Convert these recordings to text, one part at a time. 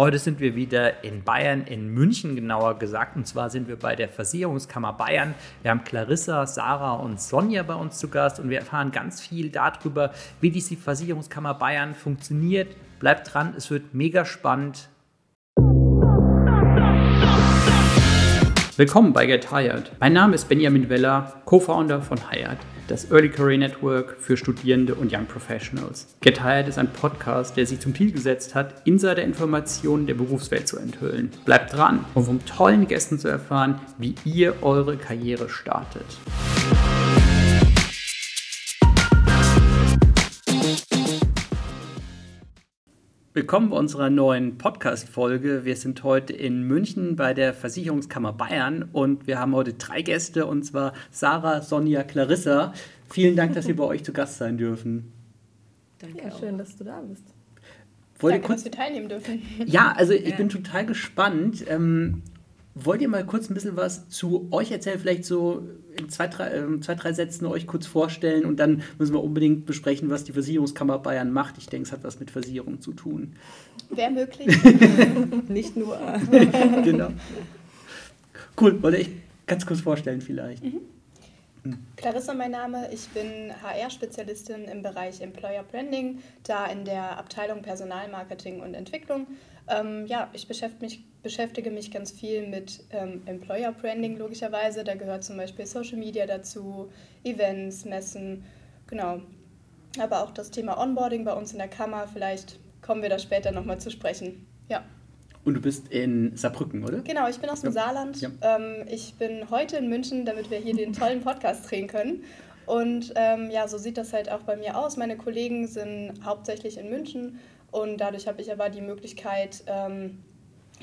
Heute sind wir wieder in Bayern, in München genauer gesagt. Und zwar sind wir bei der Versicherungskammer Bayern. Wir haben Clarissa, Sarah und Sonja bei uns zu Gast und wir erfahren ganz viel darüber, wie diese Versicherungskammer Bayern funktioniert. Bleibt dran, es wird mega spannend. Willkommen bei Get Hired. Mein Name ist Benjamin Weller, Co-Founder von Hired das Early Career Network für Studierende und Young Professionals. Get Hired ist ein Podcast, der sich zum Ziel gesetzt hat, Insider-Informationen der Berufswelt zu enthüllen. Bleibt dran, um von tollen Gästen zu erfahren, wie ihr eure Karriere startet. Willkommen bei unserer neuen Podcast-Folge. Wir sind heute in München bei der Versicherungskammer Bayern und wir haben heute drei Gäste und zwar Sarah, Sonja, Clarissa. Vielen Dank, dass wir bei euch zu Gast sein dürfen. Danke. Ja, schön, dass du da bist. Wollt Danke, kurz... dass wir teilnehmen dürfen. Ja, also ich ja. bin total gespannt. Ähm, wollt ihr mal kurz ein bisschen was zu euch erzählen? Vielleicht so in zwei drei, äh, zwei, drei Sätzen euch kurz vorstellen und dann müssen wir unbedingt besprechen, was die Versicherungskammer Bayern macht. Ich denke, es hat was mit Versicherung zu tun. Wäre möglich. Nicht nur. genau. Cool, wollte ich ganz kurz vorstellen vielleicht. Mhm. Clarissa mein Name, ich bin HR-Spezialistin im Bereich Employer Branding, da in der Abteilung Personalmarketing und Entwicklung. Ähm, ja, ich beschäftige mich, beschäftige mich ganz viel mit ähm, Employer Branding logischerweise. Da gehört zum Beispiel Social Media dazu, Events, Messen, genau. Aber auch das Thema Onboarding bei uns in der Kammer, vielleicht kommen wir da später nochmal zu sprechen. Ja. Und du bist in Saarbrücken, oder? Genau, ich bin aus dem ja. Saarland. Ja. Ähm, ich bin heute in München, damit wir hier den tollen Podcast drehen können. Und ähm, ja, so sieht das halt auch bei mir aus. Meine Kollegen sind hauptsächlich in München und dadurch habe ich aber die Möglichkeit, ähm,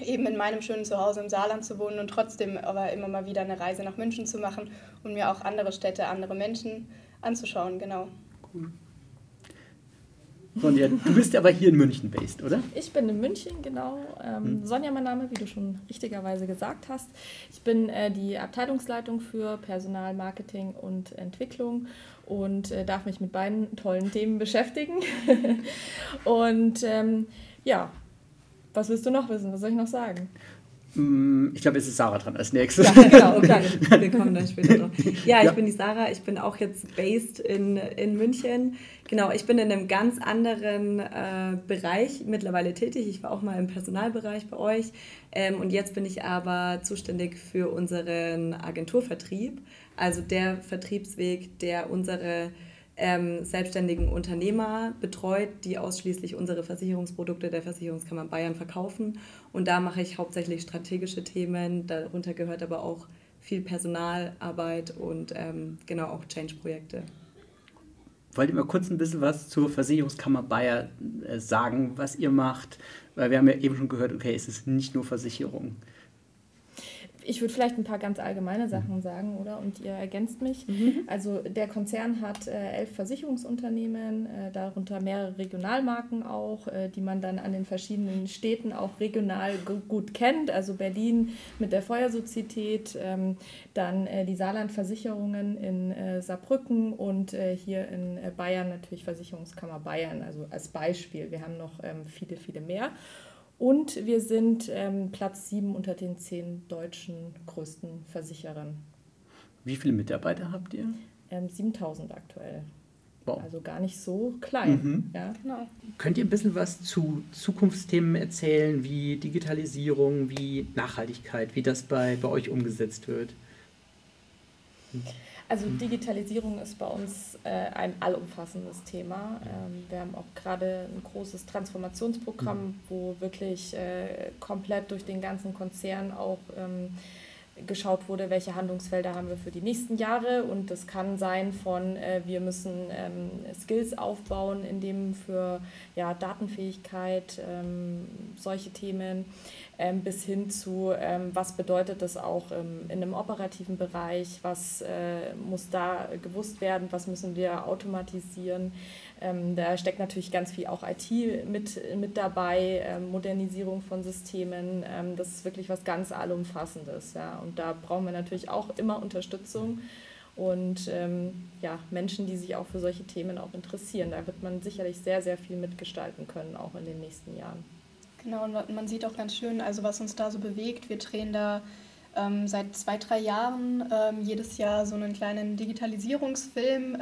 eben in meinem schönen Zuhause im Saarland zu wohnen und trotzdem aber immer mal wieder eine Reise nach München zu machen und mir auch andere Städte, andere Menschen anzuschauen. Genau. Cool. Sonja, du bist aber hier in München based, oder? Ich bin in München, genau. Ähm, hm. Sonja, mein Name, wie du schon richtigerweise gesagt hast. Ich bin äh, die Abteilungsleitung für Personal, Marketing und Entwicklung und äh, darf mich mit beiden tollen Themen beschäftigen. und ähm, ja, was willst du noch wissen? Was soll ich noch sagen? Mm, ich glaube, es ist Sarah dran als nächstes. Ja, genau, klar. Wir kommen dann später drauf. Ja, ich ja. bin die Sarah. Ich bin auch jetzt based in, in München. Genau, ich bin in einem ganz anderen äh, Bereich mittlerweile tätig. Ich war auch mal im Personalbereich bei euch. Ähm, und jetzt bin ich aber zuständig für unseren Agenturvertrieb. Also der Vertriebsweg, der unsere ähm, selbstständigen Unternehmer betreut, die ausschließlich unsere Versicherungsprodukte der Versicherungskammer Bayern verkaufen. Und da mache ich hauptsächlich strategische Themen. Darunter gehört aber auch viel Personalarbeit und ähm, genau auch Change-Projekte. Wollt ihr mal kurz ein bisschen was zur Versicherungskammer Bayern äh, sagen, was ihr macht? Weil wir haben ja eben schon gehört, okay, es ist nicht nur Versicherung ich würde vielleicht ein paar ganz allgemeine Sachen sagen, oder? Und ihr ergänzt mich. Mhm. Also der Konzern hat äh, elf Versicherungsunternehmen, äh, darunter mehrere Regionalmarken auch, äh, die man dann an den verschiedenen Städten auch regional gut kennt. Also Berlin mit der Feuersozietät, ähm, dann äh, die Saarlandversicherungen in äh, Saarbrücken und äh, hier in Bayern natürlich Versicherungskammer Bayern, also als Beispiel. Wir haben noch ähm, viele, viele mehr. Und wir sind ähm, Platz 7 unter den zehn deutschen größten Versicherern. Wie viele Mitarbeiter habt ihr? Ähm, 7000 aktuell. Wow. Also gar nicht so klein. Mhm. Ja. Genau. Könnt ihr ein bisschen was zu Zukunftsthemen erzählen, wie Digitalisierung, wie Nachhaltigkeit, wie das bei, bei euch umgesetzt wird? Also Digitalisierung ist bei uns äh, ein allumfassendes Thema. Ähm, wir haben auch gerade ein großes Transformationsprogramm, mhm. wo wirklich äh, komplett durch den ganzen Konzern auch ähm, geschaut wurde, welche Handlungsfelder haben wir für die nächsten Jahre. Und das kann sein von, äh, wir müssen ähm, Skills aufbauen, in dem für ja, Datenfähigkeit, ähm, solche Themen, ähm, bis hin zu, ähm, was bedeutet das auch ähm, in einem operativen Bereich, was äh, muss da gewusst werden, was müssen wir automatisieren. Ähm, da steckt natürlich ganz viel auch IT mit, mit dabei, ähm, Modernisierung von Systemen. Ähm, das ist wirklich was ganz Allumfassendes. Ja. Und da brauchen wir natürlich auch immer Unterstützung und ähm, ja, Menschen, die sich auch für solche Themen auch interessieren. Da wird man sicherlich sehr, sehr viel mitgestalten können, auch in den nächsten Jahren. Genau, und man sieht auch ganz schön, also was uns da so bewegt. Wir drehen da ähm, seit zwei, drei Jahren ähm, jedes Jahr so einen kleinen Digitalisierungsfilm.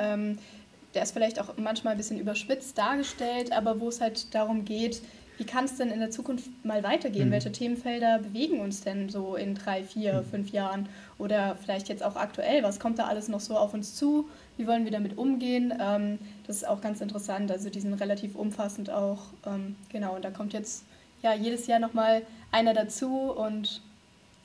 Der ist vielleicht auch manchmal ein bisschen überspitzt dargestellt, aber wo es halt darum geht, wie kann es denn in der Zukunft mal weitergehen? Mhm. Welche Themenfelder bewegen uns denn so in drei, vier, mhm. fünf Jahren? Oder vielleicht jetzt auch aktuell, was kommt da alles noch so auf uns zu? Wie wollen wir damit umgehen? Ähm, das ist auch ganz interessant. Also die sind relativ umfassend auch. Ähm, genau, und da kommt jetzt ja jedes Jahr nochmal einer dazu und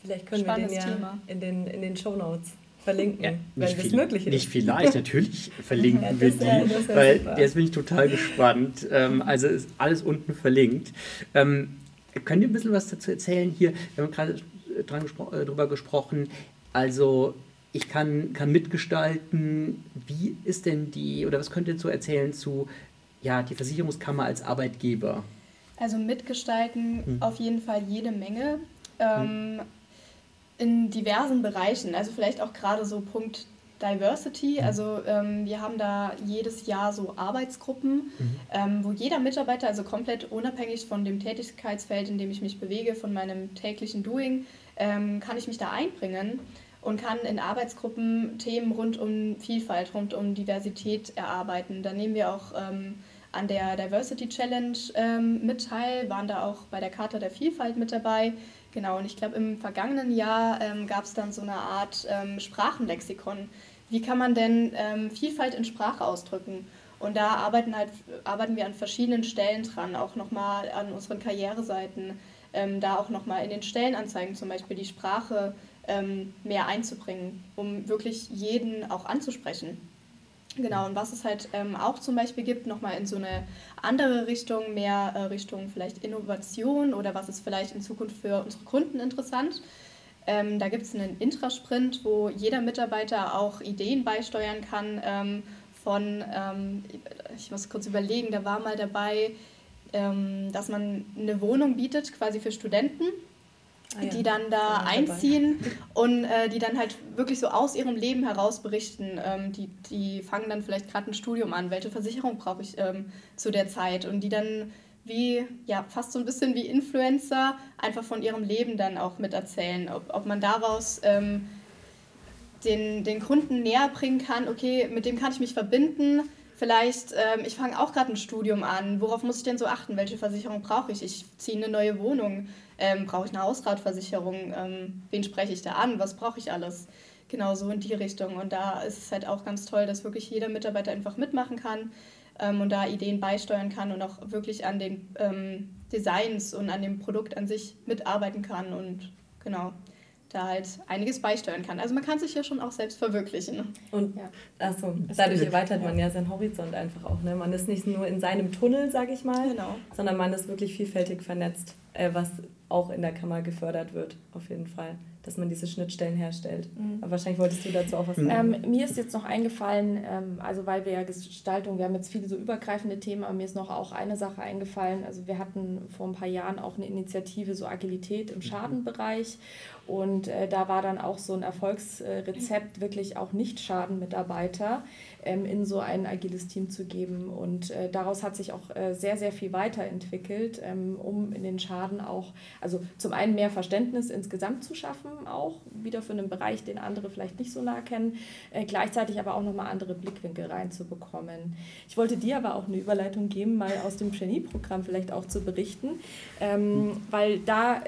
Vielleicht können wir den ja Thema. in den, in den Show Notes verlinken, ja, wenn es möglich ist. Nicht vielleicht, natürlich verlinken ja, wir die, ja, weil super. jetzt bin ich total gespannt. Ähm, also ist alles unten verlinkt. Ähm, könnt ihr ein bisschen was dazu erzählen hier? Wir haben gerade dran gespro äh, drüber gesprochen. Also ich kann, kann mitgestalten. Wie ist denn die, oder was könnt ihr dazu erzählen zu ja, die Versicherungskammer als Arbeitgeber? Also mitgestalten hm. auf jeden Fall jede Menge. Ähm, hm in diversen Bereichen. Also vielleicht auch gerade so Punkt Diversity. Mhm. Also ähm, wir haben da jedes Jahr so Arbeitsgruppen, mhm. ähm, wo jeder Mitarbeiter, also komplett unabhängig von dem Tätigkeitsfeld, in dem ich mich bewege, von meinem täglichen Doing, ähm, kann ich mich da einbringen und kann in Arbeitsgruppen Themen rund um Vielfalt, rund um Diversität erarbeiten. Da nehmen wir auch ähm, an der Diversity Challenge ähm, mit teil, waren da auch bei der Charta der Vielfalt mit dabei. Genau, und ich glaube, im vergangenen Jahr ähm, gab es dann so eine Art ähm, Sprachenlexikon. Wie kann man denn ähm, Vielfalt in Sprache ausdrücken? Und da arbeiten, halt, arbeiten wir an verschiedenen Stellen dran, auch nochmal an unseren Karriereseiten, ähm, da auch nochmal in den Stellenanzeigen zum Beispiel die Sprache ähm, mehr einzubringen, um wirklich jeden auch anzusprechen. Genau, und was es halt ähm, auch zum Beispiel gibt, nochmal in so eine andere Richtung, mehr äh, Richtung vielleicht Innovation oder was ist vielleicht in Zukunft für unsere Kunden interessant. Ähm, da gibt es einen Intrasprint, wo jeder Mitarbeiter auch Ideen beisteuern kann ähm, von, ähm, ich muss kurz überlegen, da war mal dabei, ähm, dass man eine Wohnung bietet quasi für Studenten Ah, ja. die dann da einziehen und äh, die dann halt wirklich so aus ihrem Leben heraus berichten. Ähm, die, die fangen dann vielleicht gerade ein Studium an, welche Versicherung brauche ich ähm, zu der Zeit und die dann wie, ja, fast so ein bisschen wie Influencer einfach von ihrem Leben dann auch miterzählen. Ob, ob man daraus ähm, den, den Kunden näher bringen kann, okay, mit dem kann ich mich verbinden, vielleicht, ähm, ich fange auch gerade ein Studium an, worauf muss ich denn so achten? Welche Versicherung brauche ich? Ich ziehe eine neue Wohnung, ähm, brauche ich eine Hausratversicherung? Ähm, wen spreche ich da an? Was brauche ich alles? Genau so in die Richtung. Und da ist es halt auch ganz toll, dass wirklich jeder Mitarbeiter einfach mitmachen kann ähm, und da Ideen beisteuern kann und auch wirklich an den ähm, Designs und an dem Produkt an sich mitarbeiten kann und genau da halt einiges beisteuern kann. Also man kann sich ja schon auch selbst verwirklichen. Und ja. achso, dadurch erweitert man ja seinen Horizont einfach auch. Ne? Man ist nicht nur in seinem Tunnel, sage ich mal, genau. sondern man ist wirklich vielfältig vernetzt, äh, was auch in der Kammer gefördert wird, auf jeden Fall dass man diese Schnittstellen herstellt. Mhm. Aber wahrscheinlich wolltest du dazu auch was sagen. Ähm, mir ist jetzt noch eingefallen, ähm, also weil wir ja Gestaltung, wir haben jetzt viele so übergreifende Themen, aber mir ist noch auch eine Sache eingefallen. Also wir hatten vor ein paar Jahren auch eine Initiative so Agilität im mhm. Schadenbereich und äh, da war dann auch so ein Erfolgsrezept, wirklich auch Nicht-Schaden-Mitarbeiter ähm, in so ein agiles Team zu geben. Und äh, daraus hat sich auch äh, sehr, sehr viel weiterentwickelt, ähm, um in den Schaden auch, also zum einen mehr Verständnis insgesamt zu schaffen, auch wieder für einen Bereich, den andere vielleicht nicht so nah kennen, äh, gleichzeitig aber auch nochmal andere Blickwinkel reinzubekommen. Ich wollte dir aber auch eine Überleitung geben, mal aus dem Trainee-Programm vielleicht auch zu berichten, ähm, weil da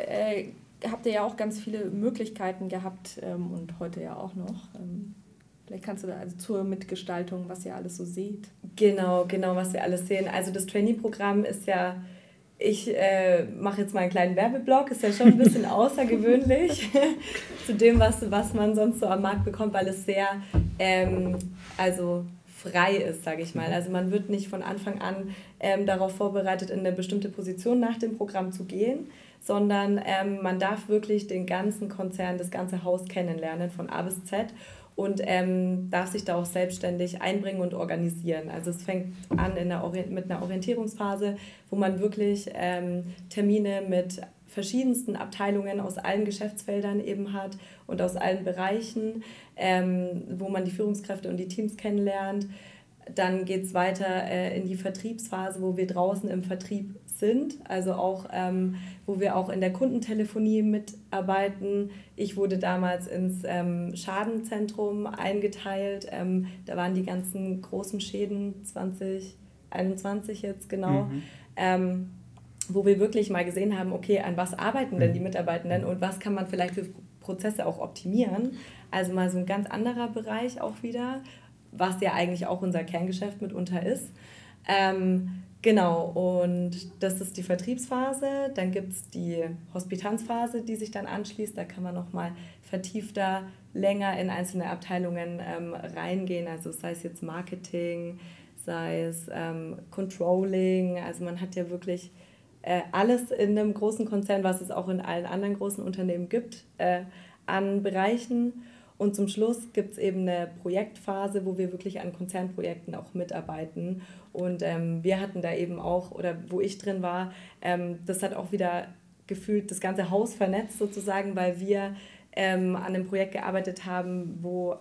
habt ihr ja auch ganz viele Möglichkeiten gehabt ähm, und heute ja auch noch. Vielleicht kannst du da also zur Mitgestaltung, was ihr alles so seht. Genau, genau, was wir alles sehen. Also das Trainee-Programm ist ja, ich äh, mache jetzt mal einen kleinen Werbeblock, ist ja schon ein bisschen außergewöhnlich zu dem, was, was man sonst so am Markt bekommt, weil es sehr, ähm, also frei ist, sage ich mal. Also man wird nicht von Anfang an ähm, darauf vorbereitet, in eine bestimmte Position nach dem Programm zu gehen, sondern ähm, man darf wirklich den ganzen Konzern, das ganze Haus kennenlernen von A bis Z und ähm, darf sich da auch selbstständig einbringen und organisieren. Also es fängt an in der mit einer Orientierungsphase, wo man wirklich ähm, Termine mit verschiedensten Abteilungen aus allen Geschäftsfeldern eben hat und aus allen Bereichen, ähm, wo man die Führungskräfte und die Teams kennenlernt. Dann geht es weiter äh, in die Vertriebsphase, wo wir draußen im Vertrieb sind, also auch, ähm, wo wir auch in der Kundentelefonie mitarbeiten. Ich wurde damals ins ähm, Schadenzentrum eingeteilt. Ähm, da waren die ganzen großen Schäden 2021 jetzt genau. Mhm. Ähm, wo wir wirklich mal gesehen haben, okay, an was arbeiten denn die mhm. Mitarbeitenden und was kann man vielleicht für Prozesse auch optimieren. Also mal so ein ganz anderer Bereich auch wieder, was ja eigentlich auch unser Kerngeschäft mitunter ist. Ähm, genau, und das ist die Vertriebsphase. Dann gibt es die Hospitanzphase, die sich dann anschließt. Da kann man nochmal vertiefter, länger in einzelne Abteilungen ähm, reingehen. Also sei es jetzt Marketing, sei es ähm, Controlling. Also man hat ja wirklich äh, alles in einem großen Konzern, was es auch in allen anderen großen Unternehmen gibt, äh, an Bereichen. Und zum Schluss gibt es eben eine Projektphase, wo wir wirklich an Konzernprojekten auch mitarbeiten. Und ähm, wir hatten da eben auch, oder wo ich drin war, ähm, das hat auch wieder gefühlt das ganze Haus vernetzt sozusagen, weil wir ähm, an einem Projekt gearbeitet haben, wo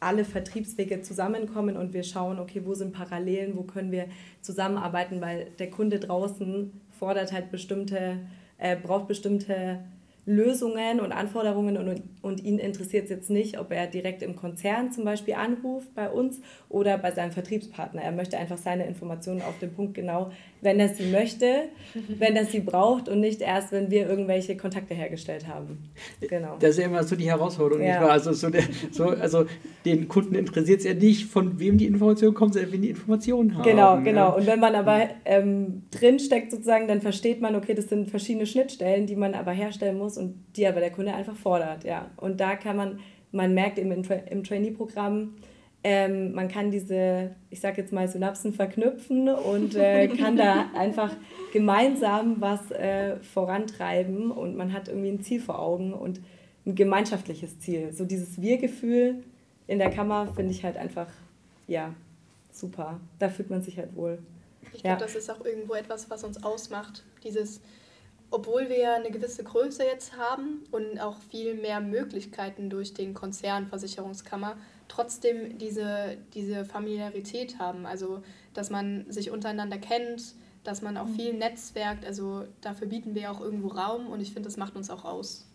alle Vertriebswege zusammenkommen und wir schauen, okay, wo sind Parallelen, wo können wir zusammenarbeiten, weil der Kunde draußen fordert halt bestimmte, äh, braucht bestimmte Lösungen und Anforderungen und, und ihn interessiert es jetzt nicht, ob er direkt im Konzern zum Beispiel anruft bei uns oder bei seinem Vertriebspartner. Er möchte einfach seine Informationen auf den Punkt genau, wenn er sie möchte, wenn er sie braucht und nicht erst, wenn wir irgendwelche Kontakte hergestellt haben. Genau. Das ist ja immer so die Herausforderung, ja. Also, so der, so, also den Kunden interessiert es ja nicht, von wem die Information kommt, sondern wenn die Informationen haben. Genau, genau. Und wenn man aber ähm, drinsteckt sozusagen, dann versteht man, okay, das sind verschiedene Schnittstellen, die man aber herstellen muss und die aber der Kunde einfach fordert. Ja. Und da kann man, man merkt im, im Trainee-Programm, ähm, man kann diese, ich sage jetzt mal, Synapsen verknüpfen und äh, kann da einfach gemeinsam was äh, vorantreiben und man hat irgendwie ein Ziel vor Augen und ein gemeinschaftliches Ziel. So dieses Wir-Gefühl in der Kammer finde ich halt einfach, ja, super. Da fühlt man sich halt wohl. Ich glaube, ja. das ist auch irgendwo etwas, was uns ausmacht. Dieses, obwohl wir eine gewisse Größe jetzt haben und auch viel mehr Möglichkeiten durch den Konzern Versicherungskammer, trotzdem diese, diese Familiarität haben. Also, dass man sich untereinander kennt, dass man auch mhm. viel netzwerkt. Also, dafür bieten wir auch irgendwo Raum und ich finde, das macht uns auch aus.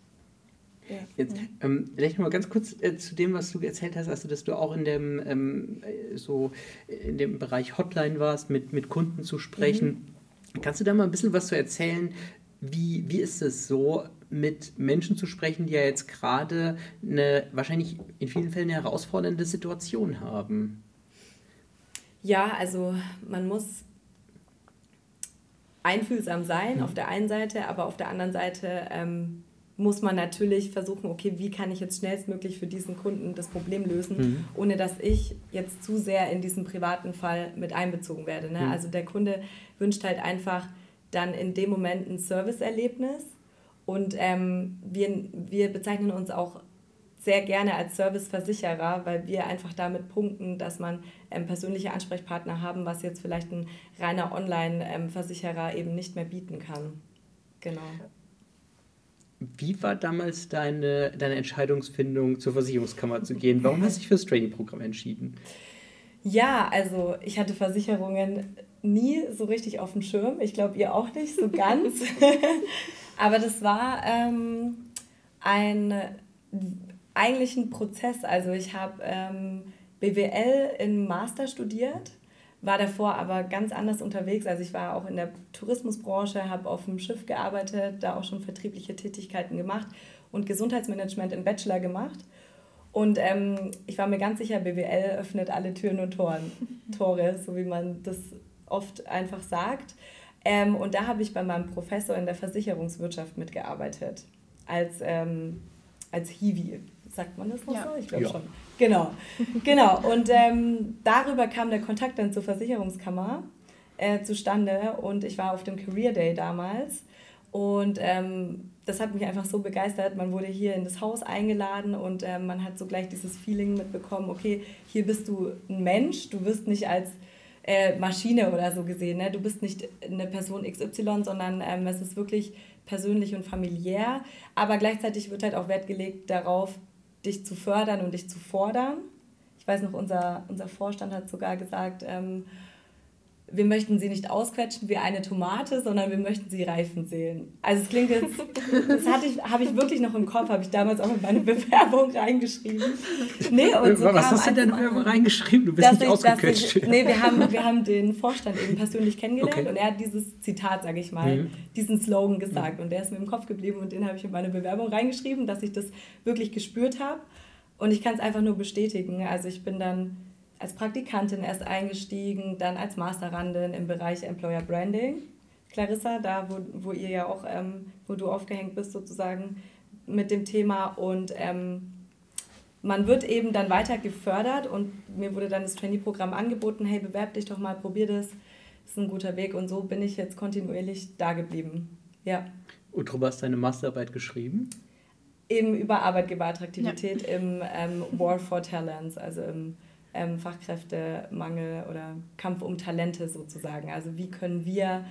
Ja. Jetzt ähm, vielleicht noch mal ganz kurz äh, zu dem, was du erzählt hast, also dass du auch in dem ähm, äh, so in dem Bereich Hotline warst, mit, mit Kunden zu sprechen. Mhm. Kannst du da mal ein bisschen was zu erzählen? Wie, wie ist es so, mit Menschen zu sprechen, die ja jetzt gerade eine wahrscheinlich in vielen Fällen eine herausfordernde Situation haben. Ja, also man muss einfühlsam sein mhm. auf der einen Seite, aber auf der anderen Seite ähm, muss man natürlich versuchen, okay, wie kann ich jetzt schnellstmöglich für diesen Kunden das Problem lösen, mhm. ohne dass ich jetzt zu sehr in diesen privaten Fall mit einbezogen werde. Ne? Mhm. Also der Kunde wünscht halt einfach dann in dem Moment ein Serviceerlebnis und ähm, wir, wir bezeichnen uns auch sehr gerne als Serviceversicherer, weil wir einfach damit punkten, dass man ähm, persönliche Ansprechpartner haben, was jetzt vielleicht ein reiner Online-Versicherer eben nicht mehr bieten kann. Genau. Wie war damals deine, deine Entscheidungsfindung, zur Versicherungskammer zu gehen? Warum hast du dich für das Training-Programm entschieden? Ja, also ich hatte Versicherungen nie so richtig auf dem Schirm. Ich glaube, ihr auch nicht so ganz. Aber das war ähm, ein eigentlich ein Prozess. Also ich habe ähm, BWL im Master studiert, war davor aber ganz anders unterwegs. Also ich war auch in der Tourismusbranche, habe auf dem Schiff gearbeitet, da auch schon vertriebliche Tätigkeiten gemacht und Gesundheitsmanagement im Bachelor gemacht. Und ähm, ich war mir ganz sicher, BWL öffnet alle Türen und Toren, Tore, so wie man das oft einfach sagt. Ähm, und da habe ich bei meinem Professor in der Versicherungswirtschaft mitgearbeitet. Als, ähm, als Hiwi. Sagt man das noch ja. so? Ich glaube ja. schon. Genau. genau. Und ähm, darüber kam der Kontakt dann zur Versicherungskammer äh, zustande. Und ich war auf dem Career Day damals. Und ähm, das hat mich einfach so begeistert. Man wurde hier in das Haus eingeladen und äh, man hat so gleich dieses Feeling mitbekommen, okay, hier bist du ein Mensch, du wirst nicht als äh, Maschine oder so gesehen. Ne? Du bist nicht eine Person XY, sondern ähm, es ist wirklich persönlich und familiär. Aber gleichzeitig wird halt auch Wert gelegt darauf, dich zu fördern und dich zu fordern. Ich weiß noch, unser, unser Vorstand hat sogar gesagt, ähm, wir möchten sie nicht ausquetschen wie eine Tomate, sondern wir möchten sie reifen sehen. Also es klingt jetzt, das hatte ich, habe ich wirklich noch im Kopf, habe ich damals auch in meine Bewerbung reingeschrieben. Nee, und so Was hast du denn Bewerbung reingeschrieben? Du bist nicht ich, ausgequetscht. Ich, nee, wir haben, wir haben den Vorstand eben persönlich kennengelernt okay. und er hat dieses Zitat, sage ich mal, mhm. diesen Slogan gesagt mhm. und der ist mir im Kopf geblieben und den habe ich in meine Bewerbung reingeschrieben, dass ich das wirklich gespürt habe und ich kann es einfach nur bestätigen. Also ich bin dann als Praktikantin erst eingestiegen, dann als Masterandin im Bereich Employer Branding. Clarissa, da wo, wo ihr ja auch, ähm, wo du aufgehängt bist sozusagen mit dem Thema und ähm, man wird eben dann weiter gefördert und mir wurde dann das Trainee-Programm angeboten, hey, bewerb dich doch mal, probier das, das ist ein guter Weg und so bin ich jetzt kontinuierlich da geblieben. Ja. Und du hast deine Masterarbeit geschrieben? Eben über Arbeitgeberattraktivität ja. im ähm, War for Talents, also im ähm, Fachkräftemangel oder Kampf um Talente sozusagen. Also wie können wir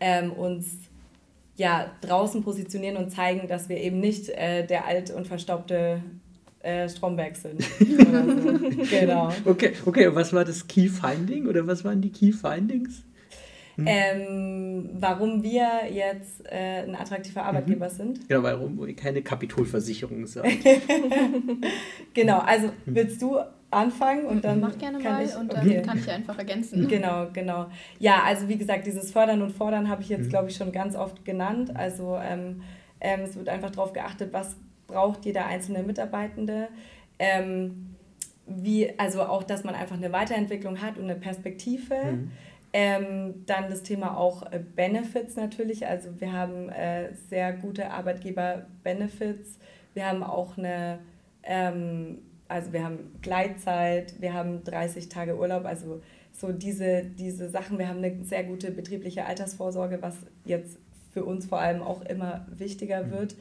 ähm, uns ja, draußen positionieren und zeigen, dass wir eben nicht äh, der alt und verstaubte äh, Stromberg sind. so. genau. Okay, okay, und was war das Key Finding oder was waren die Key Findings? Hm. Ähm, warum wir jetzt äh, ein attraktiver Arbeitgeber mhm. sind. Genau, warum ihr keine Kapitolversicherung seid. genau, also hm. willst du anfangen und dann Mach gerne kann mal ich, und dann okay. kann ich einfach ergänzen. Genau, genau. Ja, also wie gesagt, dieses Fördern und Fordern habe ich jetzt, mhm. glaube ich, schon ganz oft genannt. Also ähm, ähm, es wird einfach darauf geachtet, was braucht jeder einzelne Mitarbeitende. Ähm, wie, also auch, dass man einfach eine Weiterentwicklung hat und eine Perspektive. Mhm. Ähm, dann das Thema auch äh, Benefits natürlich. Also wir haben äh, sehr gute Arbeitgeber-Benefits. Wir haben auch eine ähm, also wir haben Gleitzeit, wir haben 30 Tage Urlaub, also so diese, diese Sachen. Wir haben eine sehr gute betriebliche Altersvorsorge, was jetzt für uns vor allem auch immer wichtiger mhm. wird.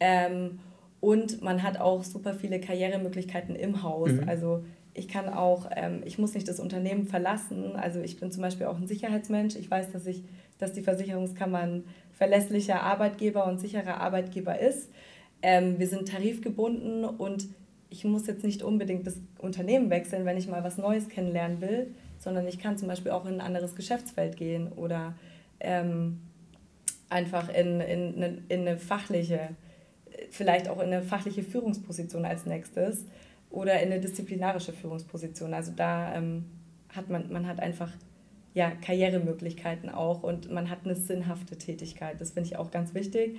Ähm, und man hat auch super viele Karrieremöglichkeiten im Haus. Mhm. Also ich kann auch, ähm, ich muss nicht das Unternehmen verlassen. Also ich bin zum Beispiel auch ein Sicherheitsmensch. Ich weiß, dass ich, dass die Versicherungskammer ein verlässlicher Arbeitgeber und sicherer Arbeitgeber ist. Ähm, wir sind tarifgebunden und ich muss jetzt nicht unbedingt das Unternehmen wechseln, wenn ich mal was Neues kennenlernen will, sondern ich kann zum Beispiel auch in ein anderes Geschäftsfeld gehen oder ähm, einfach in, in, eine, in eine fachliche, vielleicht auch in eine fachliche Führungsposition als nächstes oder in eine disziplinarische Führungsposition. Also da ähm, hat man, man hat einfach ja, Karrieremöglichkeiten auch und man hat eine sinnhafte Tätigkeit. Das finde ich auch ganz wichtig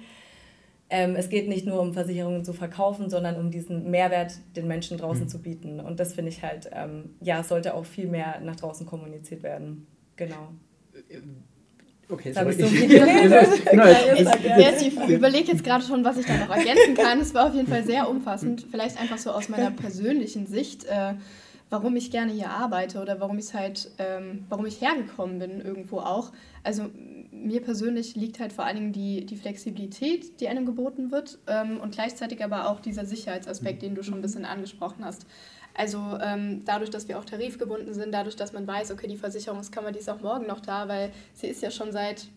ähm, es geht nicht nur um Versicherungen zu verkaufen, sondern um diesen Mehrwert den Menschen draußen mhm. zu bieten. Und das finde ich halt, ähm, ja, sollte auch viel mehr nach draußen kommuniziert werden. Genau. Okay, das habe ich so viel geredet. genau, ich, ich überlege jetzt gerade schon, was ich da noch ergänzen kann. Es war auf jeden Fall sehr umfassend. Vielleicht einfach so aus meiner persönlichen Sicht. Äh, warum ich gerne hier arbeite oder warum ich halt, ähm, warum ich hergekommen bin irgendwo auch. Also mir persönlich liegt halt vor allen Dingen die, die Flexibilität, die einem geboten wird ähm, und gleichzeitig aber auch dieser Sicherheitsaspekt, den du schon ein bisschen angesprochen hast. Also ähm, dadurch, dass wir auch tarifgebunden sind, dadurch, dass man weiß, okay, die Versicherungskammer, die ist auch morgen noch da, weil sie ist ja schon seit,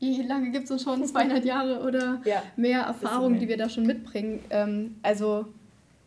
wie lange gibt es uns schon, 200 Jahre oder ja, mehr Erfahrung, die wir da schon mitbringen. Ähm, also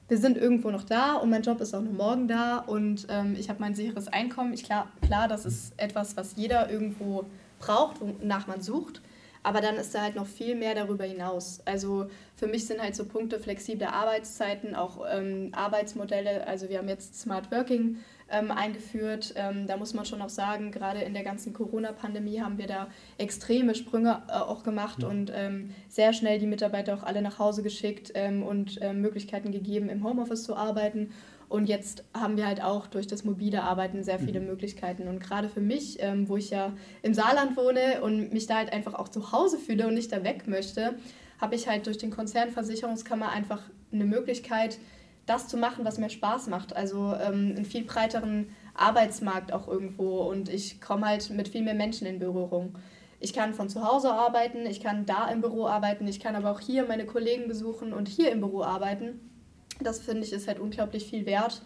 wir sind irgendwo noch da und mein Job ist auch nur morgen da und ähm, ich habe mein sicheres Einkommen. Ich, klar, klar, das ist etwas, was jeder irgendwo braucht, wonach man sucht. Aber dann ist da halt noch viel mehr darüber hinaus. Also für mich sind halt so Punkte flexible Arbeitszeiten, auch ähm, Arbeitsmodelle. Also wir haben jetzt Smart Working ähm, eingeführt. Ähm, da muss man schon auch sagen, gerade in der ganzen Corona-Pandemie haben wir da extreme Sprünge äh, auch gemacht ja. und ähm, sehr schnell die Mitarbeiter auch alle nach Hause geschickt ähm, und ähm, Möglichkeiten gegeben, im Homeoffice zu arbeiten. Und jetzt haben wir halt auch durch das mobile Arbeiten sehr viele mhm. Möglichkeiten. Und gerade für mich, ähm, wo ich ja im Saarland wohne und mich da halt einfach auch zu Hause fühle und nicht da weg möchte, habe ich halt durch den Konzernversicherungskammer einfach eine Möglichkeit, das zu machen, was mir Spaß macht. Also ähm, einen viel breiteren Arbeitsmarkt auch irgendwo. Und ich komme halt mit viel mehr Menschen in Berührung. Ich kann von zu Hause arbeiten, ich kann da im Büro arbeiten, ich kann aber auch hier meine Kollegen besuchen und hier im Büro arbeiten. Das finde ich ist halt unglaublich viel wert.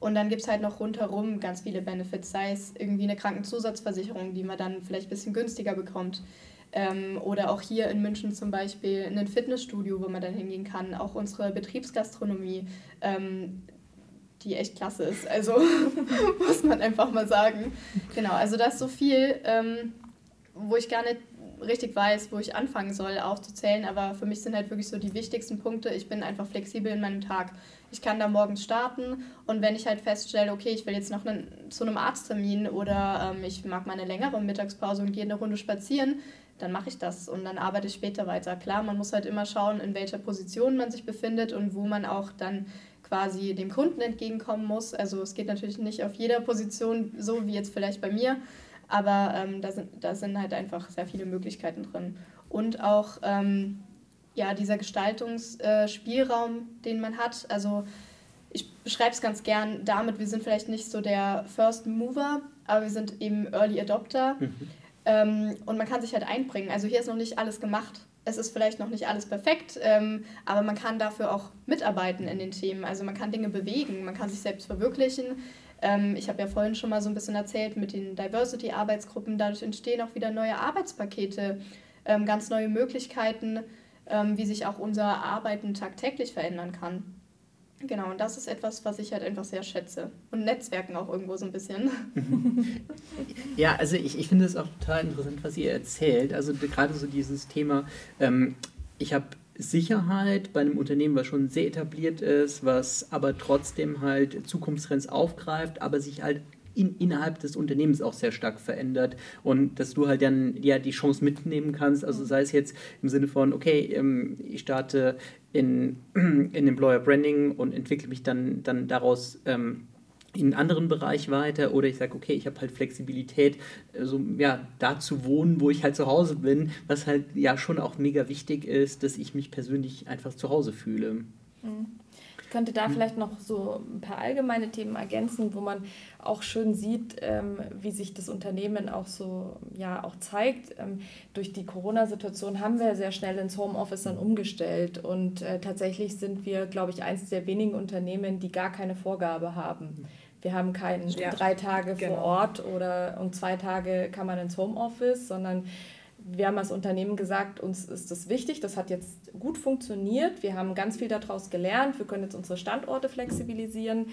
Und dann gibt es halt noch rundherum ganz viele Benefits, sei es irgendwie eine Krankenzusatzversicherung, die man dann vielleicht ein bisschen günstiger bekommt. Ähm, oder auch hier in München zum Beispiel ein Fitnessstudio, wo man dann hingehen kann. Auch unsere Betriebsgastronomie. Ähm, die echt klasse ist. Also muss man einfach mal sagen. Genau, also da ist so viel, ähm, wo ich gar nicht richtig weiß, wo ich anfangen soll aufzuzählen, aber für mich sind halt wirklich so die wichtigsten Punkte. Ich bin einfach flexibel in meinem Tag. Ich kann da morgens starten und wenn ich halt feststelle, okay, ich will jetzt noch einen, zu einem Arzttermin oder ähm, ich mag mal eine längere Mittagspause und gehe eine Runde spazieren, dann mache ich das und dann arbeite ich später weiter. Klar, man muss halt immer schauen, in welcher Position man sich befindet und wo man auch dann quasi dem Kunden entgegenkommen muss. Also es geht natürlich nicht auf jeder Position so wie jetzt vielleicht bei mir, aber ähm, da, sind, da sind halt einfach sehr viele Möglichkeiten drin. Und auch ähm, ja, dieser Gestaltungsspielraum, äh, den man hat. Also ich beschreibe es ganz gern damit, wir sind vielleicht nicht so der First Mover, aber wir sind eben Early Adopter. Mhm. Ähm, und man kann sich halt einbringen. Also hier ist noch nicht alles gemacht. Es ist vielleicht noch nicht alles perfekt, ähm, aber man kann dafür auch mitarbeiten in den Themen. Also man kann Dinge bewegen, man kann sich selbst verwirklichen. Ähm, ich habe ja vorhin schon mal so ein bisschen erzählt mit den Diversity-Arbeitsgruppen. Dadurch entstehen auch wieder neue Arbeitspakete, ähm, ganz neue Möglichkeiten, ähm, wie sich auch unser Arbeiten tagtäglich verändern kann. Genau, und das ist etwas, was ich halt einfach sehr schätze. Und Netzwerken auch irgendwo so ein bisschen. ja, also ich, ich finde es auch total interessant, was ihr erzählt. Also gerade so dieses Thema, ähm, ich habe Sicherheit bei einem Unternehmen, was schon sehr etabliert ist, was aber trotzdem halt Zukunftstrends aufgreift, aber sich halt in, innerhalb des Unternehmens auch sehr stark verändert und dass du halt dann ja die Chance mitnehmen kannst, also sei es jetzt im Sinne von, okay, ähm, ich starte in, in Employer Branding und entwickle mich dann, dann daraus ähm, in einen anderen Bereich weiter oder ich sage, okay, ich habe halt Flexibilität, also ja, da zu wohnen, wo ich halt zu Hause bin, was halt ja schon auch mega wichtig ist, dass ich mich persönlich einfach zu Hause fühle. Mhm. Ich könnte da vielleicht noch so ein paar allgemeine Themen ergänzen, wo man auch schön sieht, ähm, wie sich das Unternehmen auch so ja auch zeigt. Ähm, durch die Corona-Situation haben wir sehr schnell ins Homeoffice dann umgestellt und äh, tatsächlich sind wir, glaube ich, eines der wenigen Unternehmen, die gar keine Vorgabe haben. Wir haben keinen ja, drei Tage genau. vor Ort oder und zwei Tage kann man ins Homeoffice, sondern wir haben als Unternehmen gesagt, uns ist das wichtig, das hat jetzt gut funktioniert, wir haben ganz viel daraus gelernt, wir können jetzt unsere Standorte flexibilisieren.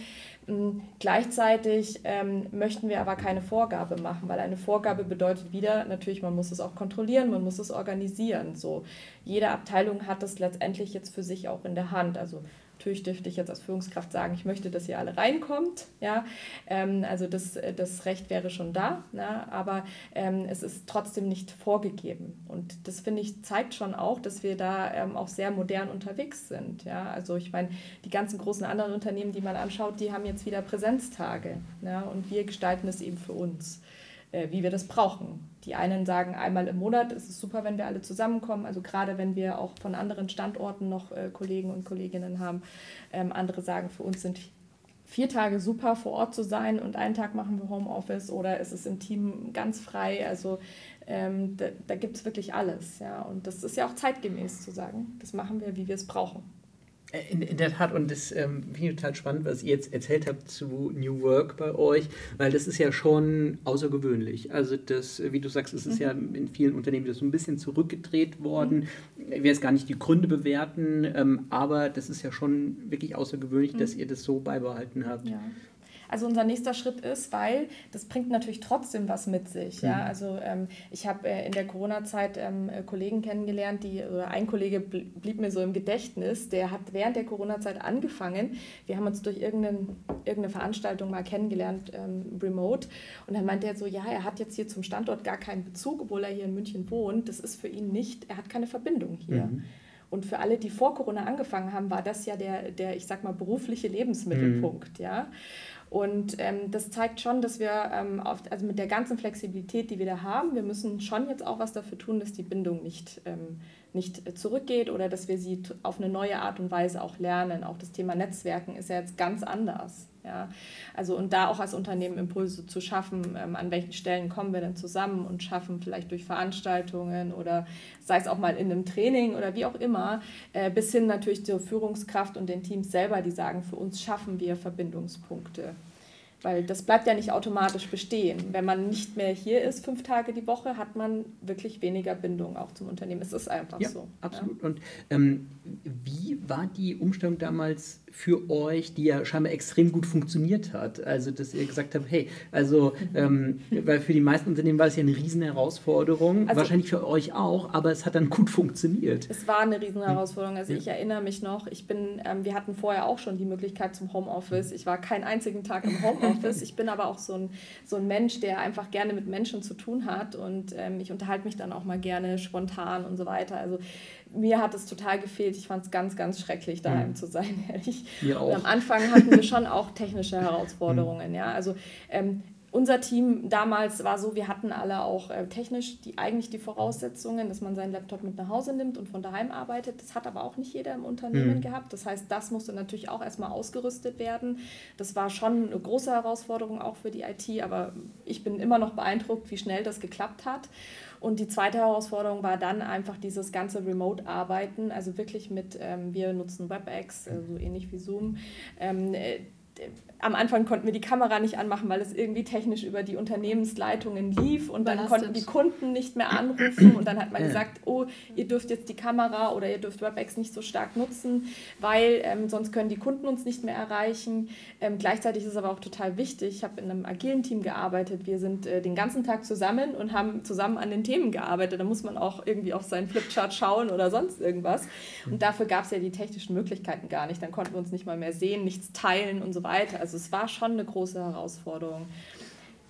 Ähm, gleichzeitig ähm, möchten wir aber keine Vorgabe machen, weil eine Vorgabe bedeutet wieder, natürlich, man muss es auch kontrollieren, man muss es organisieren. So. Jede Abteilung hat das letztendlich jetzt für sich auch in der Hand. Also Natürlich ich jetzt als Führungskraft sagen, ich möchte, dass ihr alle reinkommt. Ja? Ähm, also das, das Recht wäre schon da, ne? aber ähm, es ist trotzdem nicht vorgegeben. Und das finde ich zeigt schon auch, dass wir da ähm, auch sehr modern unterwegs sind. Ja? Also ich meine, die ganzen großen anderen Unternehmen, die man anschaut, die haben jetzt wieder Präsenztage. Ja? Und wir gestalten es eben für uns wie wir das brauchen. Die einen sagen, einmal im Monat ist es super, wenn wir alle zusammenkommen, also gerade wenn wir auch von anderen Standorten noch äh, Kollegen und Kolleginnen haben. Ähm, andere sagen, für uns sind vier Tage super vor Ort zu sein und einen Tag machen wir Homeoffice oder ist es im Team ganz frei. Also ähm, da, da gibt es wirklich alles. Ja? Und das ist ja auch zeitgemäß zu sagen, das machen wir, wie wir es brauchen. In, in, der Tat, und das ähm, finde ich total spannend, was ihr jetzt erzählt habt zu New Work bei euch, weil das ist ja schon außergewöhnlich. Also das, wie du sagst, es ist mhm. ja in vielen Unternehmen so ein bisschen zurückgedreht worden. Mhm. Ich will jetzt gar nicht die Gründe bewerten, ähm, aber das ist ja schon wirklich außergewöhnlich, mhm. dass ihr das so beibehalten habt. Ja. Also unser nächster Schritt ist, weil das bringt natürlich trotzdem was mit sich. Ja? Mhm. Also ähm, ich habe äh, in der Corona-Zeit ähm, äh, Kollegen kennengelernt, die, oder ein Kollege blieb mir so im Gedächtnis, der hat während der Corona-Zeit angefangen. Wir haben uns durch irgendeine, irgendeine Veranstaltung mal kennengelernt, ähm, remote. Und dann meinte er so, ja, er hat jetzt hier zum Standort gar keinen Bezug, obwohl er hier in München wohnt. Das ist für ihn nicht, er hat keine Verbindung hier. Mhm. Und für alle, die vor Corona angefangen haben, war das ja der, der ich sag mal, berufliche Lebensmittelpunkt. Mhm. Ja? Und ähm, das zeigt schon, dass wir ähm, auf, also mit der ganzen Flexibilität, die wir da haben, wir müssen schon jetzt auch was dafür tun, dass die Bindung nicht, ähm, nicht zurückgeht oder dass wir sie auf eine neue Art und Weise auch lernen. Auch das Thema Netzwerken ist ja jetzt ganz anders. Ja? Also und da auch als Unternehmen Impulse zu schaffen, ähm, an welchen Stellen kommen wir denn zusammen und schaffen vielleicht durch Veranstaltungen oder sei es auch mal in einem Training oder wie auch immer, äh, bis hin natürlich zur Führungskraft und den Teams selber, die sagen, für uns schaffen wir Verbindungspunkte. Weil das bleibt ja nicht automatisch bestehen. Wenn man nicht mehr hier ist, fünf Tage die Woche, hat man wirklich weniger Bindung auch zum Unternehmen. Es ist einfach ja, so. Absolut. Ja? Und ähm, wie war die Umstellung damals für euch, die ja scheinbar extrem gut funktioniert hat. Also, dass ihr gesagt habt, hey, also, ähm, weil für die meisten Unternehmen war es ja eine riesen Herausforderung, also, wahrscheinlich für euch auch, aber es hat dann gut funktioniert. Es war eine riesen Herausforderung. Also, ich erinnere mich noch, ich bin, ähm, wir hatten vorher auch schon die Möglichkeit zum Homeoffice. Ich war keinen einzigen Tag im Homeoffice. Ich bin aber auch so ein, so ein Mensch, der einfach gerne mit Menschen zu tun hat und ähm, ich unterhalte mich dann auch mal gerne spontan und so weiter. Also mir hat es total gefehlt. Ich fand es ganz, ganz schrecklich, daheim mhm. zu sein, ehrlich. Mir auch. Und am Anfang hatten wir schon auch technische Herausforderungen. Mhm. Ja? Also ähm, unser Team damals war so, wir hatten alle auch äh, technisch die, eigentlich die Voraussetzungen, dass man seinen Laptop mit nach Hause nimmt und von daheim arbeitet. Das hat aber auch nicht jeder im Unternehmen mhm. gehabt. Das heißt, das musste natürlich auch erstmal ausgerüstet werden. Das war schon eine große Herausforderung auch für die IT, aber ich bin immer noch beeindruckt, wie schnell das geklappt hat. Und die zweite Herausforderung war dann einfach dieses ganze Remote-Arbeiten, also wirklich mit, ähm, wir nutzen WebEx, äh, so ähnlich wie Zoom. Ähm, äh, am Anfang konnten wir die Kamera nicht anmachen, weil es irgendwie technisch über die Unternehmensleitungen lief und dann Belastet. konnten die Kunden nicht mehr anrufen und dann hat man ja. gesagt, oh, ihr dürft jetzt die Kamera oder ihr dürft WebEx nicht so stark nutzen, weil ähm, sonst können die Kunden uns nicht mehr erreichen. Ähm, gleichzeitig ist es aber auch total wichtig, ich habe in einem agilen Team gearbeitet, wir sind äh, den ganzen Tag zusammen und haben zusammen an den Themen gearbeitet. Da muss man auch irgendwie auf seinen Flipchart schauen oder sonst irgendwas und dafür gab es ja die technischen Möglichkeiten gar nicht. Dann konnten wir uns nicht mal mehr sehen, nichts teilen und so weiter. Also es war schon eine große Herausforderung.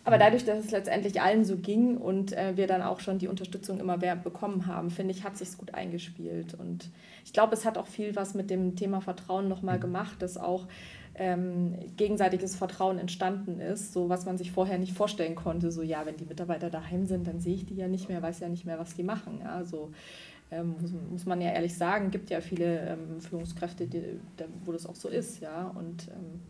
Aber dadurch, dass es letztendlich allen so ging und äh, wir dann auch schon die Unterstützung immer mehr bekommen haben, finde ich, hat sich gut eingespielt. Und ich glaube, es hat auch viel was mit dem Thema Vertrauen nochmal gemacht, dass auch ähm, gegenseitiges Vertrauen entstanden ist, so was man sich vorher nicht vorstellen konnte. So, ja, wenn die Mitarbeiter daheim sind, dann sehe ich die ja nicht mehr, weiß ja nicht mehr, was die machen. Ja, so, ähm, muss, muss, man ja ehrlich sagen, gibt ja viele ähm, Führungskräfte, die, wo das auch so ist. Ja, und ähm,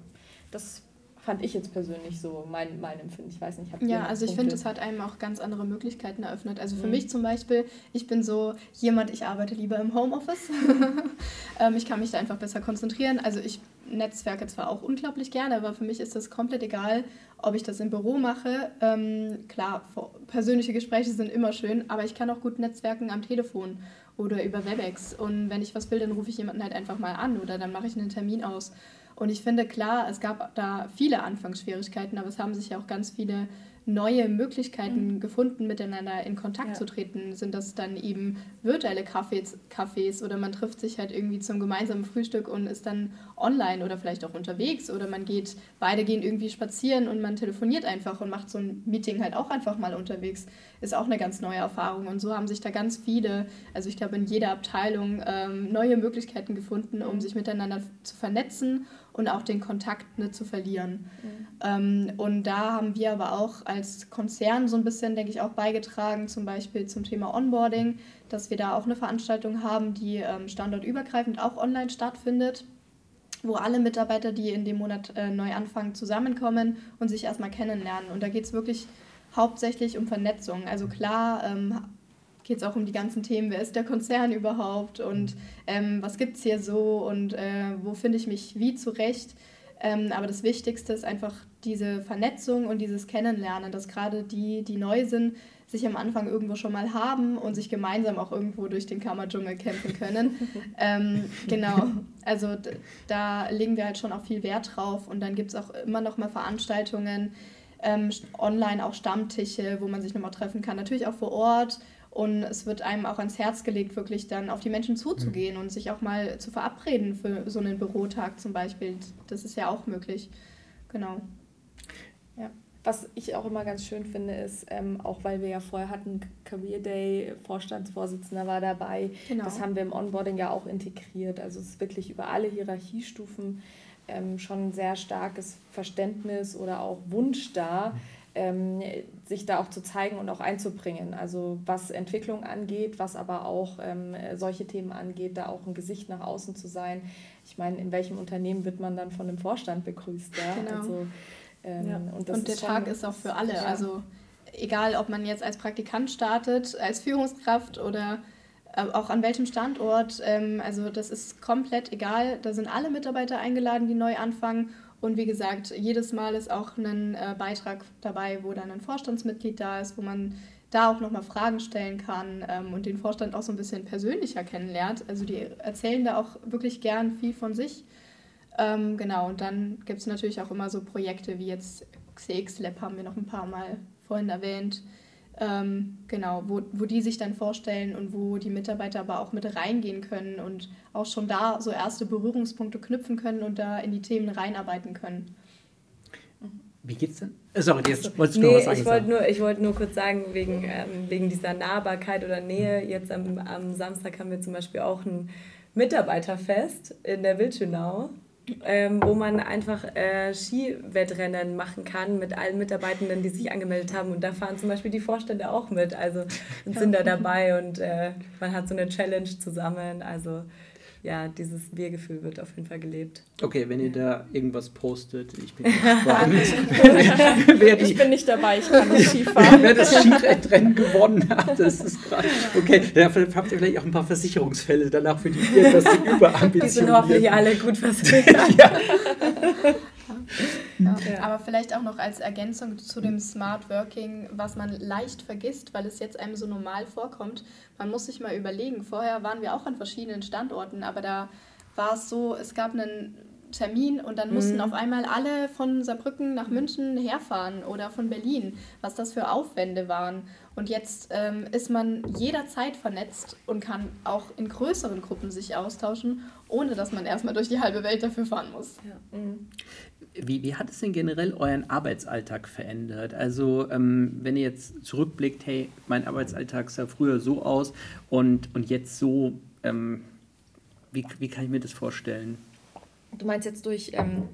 das fand ich jetzt persönlich so mein, mein Empfinden. Ich weiß nicht, habt Ja, also ich finde, es hat einem auch ganz andere Möglichkeiten eröffnet. Also für mhm. mich zum Beispiel, ich bin so jemand, ich arbeite lieber im Homeoffice. ähm, ich kann mich da einfach besser konzentrieren. Also ich netzwerke zwar auch unglaublich gerne, aber für mich ist das komplett egal, ob ich das im Büro mache. Ähm, klar, persönliche Gespräche sind immer schön, aber ich kann auch gut netzwerken am Telefon oder über WebEx. Und wenn ich was will, dann rufe ich jemanden halt einfach mal an oder dann mache ich einen Termin aus. Und ich finde, klar, es gab da viele Anfangsschwierigkeiten, aber es haben sich ja auch ganz viele neue Möglichkeiten mhm. gefunden, miteinander in Kontakt ja. zu treten. Sind das dann eben virtuelle Cafés, Cafés oder man trifft sich halt irgendwie zum gemeinsamen Frühstück und ist dann online oder vielleicht auch unterwegs oder man geht, beide gehen irgendwie spazieren und man telefoniert einfach und macht so ein Meeting halt auch einfach mal unterwegs. Ist auch eine ganz neue Erfahrung und so haben sich da ganz viele, also ich glaube in jeder Abteilung ähm, neue Möglichkeiten gefunden, um mhm. sich miteinander zu vernetzen und auch den Kontakt nicht zu verlieren. Mhm. Ähm, und da haben wir aber auch als Konzern so ein bisschen, denke ich, auch beigetragen, zum Beispiel zum Thema Onboarding, dass wir da auch eine Veranstaltung haben, die ähm, standortübergreifend auch online stattfindet wo alle Mitarbeiter, die in dem Monat äh, neu anfangen, zusammenkommen und sich erstmal kennenlernen. Und da geht es wirklich hauptsächlich um Vernetzung. Also klar ähm, geht es auch um die ganzen Themen, wer ist der Konzern überhaupt und ähm, was gibt es hier so und äh, wo finde ich mich wie zurecht. Ähm, aber das Wichtigste ist einfach diese Vernetzung und dieses Kennenlernen, dass gerade die, die neu sind, sich am Anfang irgendwo schon mal haben und sich gemeinsam auch irgendwo durch den Kammerdschungel kämpfen können. ähm, genau, also da legen wir halt schon auch viel Wert drauf und dann gibt es auch immer noch mal Veranstaltungen, ähm, online auch Stammtische, wo man sich nochmal treffen kann, natürlich auch vor Ort und es wird einem auch ans Herz gelegt, wirklich dann auf die Menschen zuzugehen mhm. und sich auch mal zu verabreden für so einen Bürotag zum Beispiel. Das ist ja auch möglich. Genau. Ja. Was ich auch immer ganz schön finde, ist, ähm, auch weil wir ja vorher hatten, Career Day, Vorstandsvorsitzender war dabei. Genau. Das haben wir im Onboarding ja auch integriert. Also es ist wirklich über alle Hierarchiestufen ähm, schon ein sehr starkes Verständnis oder auch Wunsch da. Ähm, sich da auch zu zeigen und auch einzubringen. Also was Entwicklung angeht, was aber auch ähm, solche Themen angeht, da auch ein Gesicht nach außen zu sein. Ich meine, in welchem Unternehmen wird man dann von einem Vorstand begrüßt? Ja? Genau. Also, ähm, ja. Und, und, der Tag ist auch für alle. Ja. Also egal, ob man jetzt als Praktikant startet, als Führungskraft oder auch an welchem Standort. Ähm, also das ist komplett egal. Da sind alle Mitarbeiter eingeladen, die neu anfangen und wie gesagt, jedes Mal ist auch ein äh, Beitrag dabei, wo dann ein Vorstandsmitglied da ist, wo man da auch nochmal Fragen stellen kann ähm, und den Vorstand auch so ein bisschen persönlicher kennenlernt. Also die erzählen da auch wirklich gern viel von sich. Ähm, genau, und dann gibt es natürlich auch immer so Projekte wie jetzt CX Lab haben wir noch ein paar Mal vorhin erwähnt. Ähm, genau, wo, wo die sich dann vorstellen und wo die Mitarbeiter aber auch mit reingehen können und auch schon da so erste Berührungspunkte knüpfen können und da in die Themen reinarbeiten können. Wie geht's denn? Äh, sorry, jetzt wolltest du nee, noch was sagen. Ich wollte nur, wollt nur kurz sagen, wegen, ähm, wegen dieser Nahbarkeit oder Nähe, jetzt am, am Samstag haben wir zum Beispiel auch ein Mitarbeiterfest in der Wildschönau ähm, wo man einfach äh, Skiwettrennen machen kann mit allen Mitarbeitenden, die sich angemeldet haben. Und da fahren zum Beispiel die Vorstände auch mit, also und sind da dabei und äh, man hat so eine Challenge zusammen. Also ja, dieses Wir-Gefühl wird auf jeden Fall gelebt. Okay, wenn ihr da irgendwas postet, ich bin gespannt. wer die, ich bin nicht dabei, ich kann nicht Skifahren. wer das Skirennen gewonnen hat, das ist gerade. Okay, dann habt ihr vielleicht auch ein paar Versicherungsfälle danach für die sie überambitioniert. Die sind hoffentlich alle gut versichert. ja. Ja. Aber vielleicht auch noch als Ergänzung zu dem Smart Working, was man leicht vergisst, weil es jetzt einem so normal vorkommt. Man muss sich mal überlegen, vorher waren wir auch an verschiedenen Standorten, aber da war es so, es gab einen Termin und dann mussten mhm. auf einmal alle von Saarbrücken nach München herfahren oder von Berlin, was das für Aufwände waren. Und jetzt ähm, ist man jederzeit vernetzt und kann auch in größeren Gruppen sich austauschen, ohne dass man erstmal durch die halbe Welt dafür fahren muss. Ja. Mhm. Wie, wie hat es denn generell euren Arbeitsalltag verändert? Also, ähm, wenn ihr jetzt zurückblickt, hey, mein Arbeitsalltag sah früher so aus und, und jetzt so, ähm, wie, wie kann ich mir das vorstellen? Du meinst jetzt durch ähm,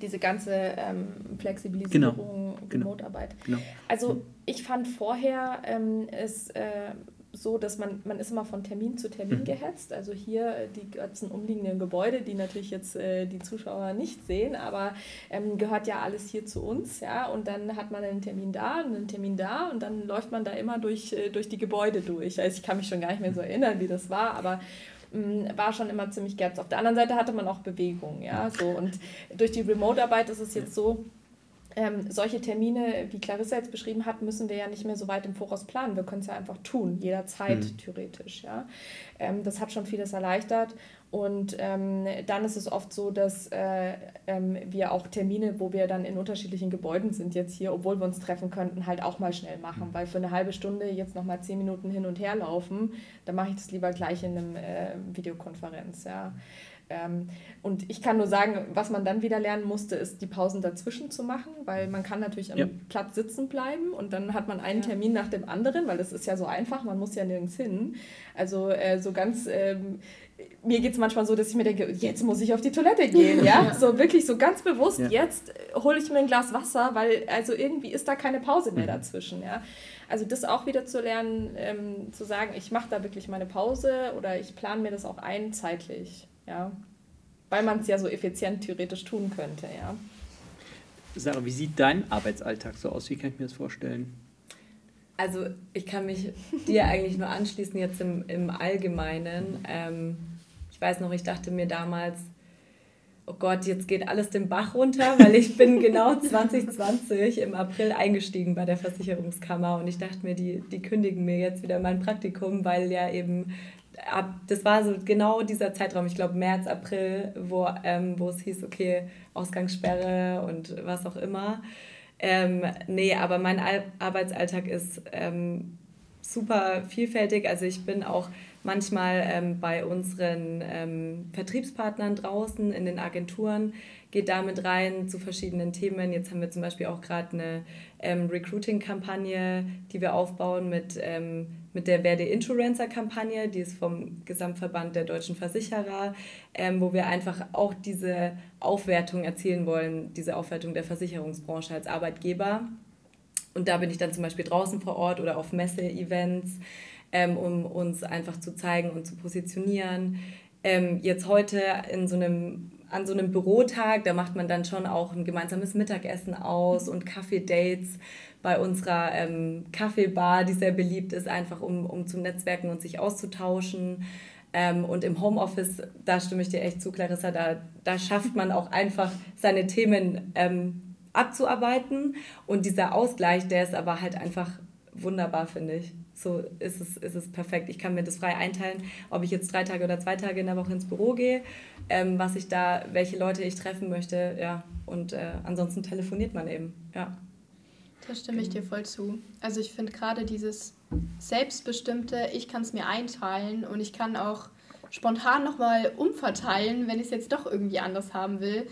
diese ganze ähm, Flexibilisierung, genau, Remote-Arbeit. Genau. Also ich fand vorher ähm, es äh, so, dass man, man ist immer von Termin zu Termin mhm. gehetzt. Also hier äh, die ganzen umliegenden Gebäude, die natürlich jetzt äh, die Zuschauer nicht sehen, aber ähm, gehört ja alles hier zu uns. Ja? Und dann hat man einen Termin da und einen Termin da und dann läuft man da immer durch, äh, durch die Gebäude durch. Also ich kann mich schon gar nicht mehr so erinnern, wie das war, aber mm, war schon immer ziemlich gerd. Auf der anderen Seite hatte man auch Bewegung, ja, so und durch die Remote-Arbeit ist es jetzt so, ähm, solche Termine, wie Clarissa jetzt beschrieben hat, müssen wir ja nicht mehr so weit im Voraus planen. Wir können es ja einfach tun, jederzeit mhm. theoretisch. Ja? Ähm, das hat schon vieles erleichtert. Und ähm, dann ist es oft so, dass äh, ähm, wir auch Termine, wo wir dann in unterschiedlichen Gebäuden sind, jetzt hier, obwohl wir uns treffen könnten, halt auch mal schnell machen. Mhm. Weil für eine halbe Stunde jetzt nochmal zehn Minuten hin und her laufen, dann mache ich das lieber gleich in einem äh, Videokonferenz. Ja. Ähm, und ich kann nur sagen, was man dann wieder lernen musste, ist die Pausen dazwischen zu machen, weil man kann natürlich am ja. Platz sitzen bleiben und dann hat man einen ja. Termin nach dem anderen, weil das ist ja so einfach, man muss ja nirgends hin. Also äh, so ganz, ähm, mir geht es manchmal so, dass ich mir denke, jetzt muss ich auf die Toilette gehen, ja, so wirklich so ganz bewusst, ja. jetzt hole ich mir ein Glas Wasser, weil also irgendwie ist da keine Pause mehr mhm. dazwischen, ja. Also das auch wieder zu lernen, ähm, zu sagen, ich mache da wirklich meine Pause oder ich plane mir das auch ein zeitlich. Ja. Weil man es ja so effizient theoretisch tun könnte, ja. Sarah, wie sieht dein Arbeitsalltag so aus? Wie kann ich mir das vorstellen? Also ich kann mich dir eigentlich nur anschließen jetzt im, im Allgemeinen. Ähm, ich weiß noch, ich dachte mir damals, oh Gott, jetzt geht alles den Bach runter, weil ich bin genau 2020 im April eingestiegen bei der Versicherungskammer und ich dachte mir, die, die kündigen mir jetzt wieder mein Praktikum, weil ja eben das war so genau dieser Zeitraum, ich glaube März, April, wo, ähm, wo es hieß, okay, Ausgangssperre und was auch immer. Ähm, nee, aber mein Al Arbeitsalltag ist ähm, super vielfältig. Also ich bin auch manchmal ähm, bei unseren ähm, Vertriebspartnern draußen in den Agenturen, geht damit rein zu verschiedenen Themen. Jetzt haben wir zum Beispiel auch gerade eine ähm, Recruiting-Kampagne, die wir aufbauen mit ähm, mit der Werde Insurancer-Kampagne, die ist vom Gesamtverband der deutschen Versicherer, ähm, wo wir einfach auch diese Aufwertung erzielen wollen, diese Aufwertung der Versicherungsbranche als Arbeitgeber. Und da bin ich dann zum Beispiel draußen vor Ort oder auf Messe-Events, ähm, um uns einfach zu zeigen und zu positionieren. Ähm, jetzt heute in so einem an so einem Bürotag, da macht man dann schon auch ein gemeinsames Mittagessen aus und Kaffee-Dates bei unserer ähm, Kaffeebar, die sehr beliebt ist, einfach um, um zu netzwerken und sich auszutauschen. Ähm, und im Homeoffice, da stimme ich dir echt zu, Clarissa, da, da schafft man auch einfach seine Themen ähm, abzuarbeiten. Und dieser Ausgleich, der ist aber halt einfach wunderbar, finde ich. So ist es, ist es perfekt. Ich kann mir das frei einteilen, ob ich jetzt drei Tage oder zwei Tage in der Woche ins Büro gehe, ähm, was ich da, welche Leute ich treffen möchte, ja. Und äh, ansonsten telefoniert man eben, ja. Da stimme ich dir voll zu. Also ich finde gerade dieses selbstbestimmte, ich kann es mir einteilen und ich kann auch spontan nochmal umverteilen, wenn ich es jetzt doch irgendwie anders haben will,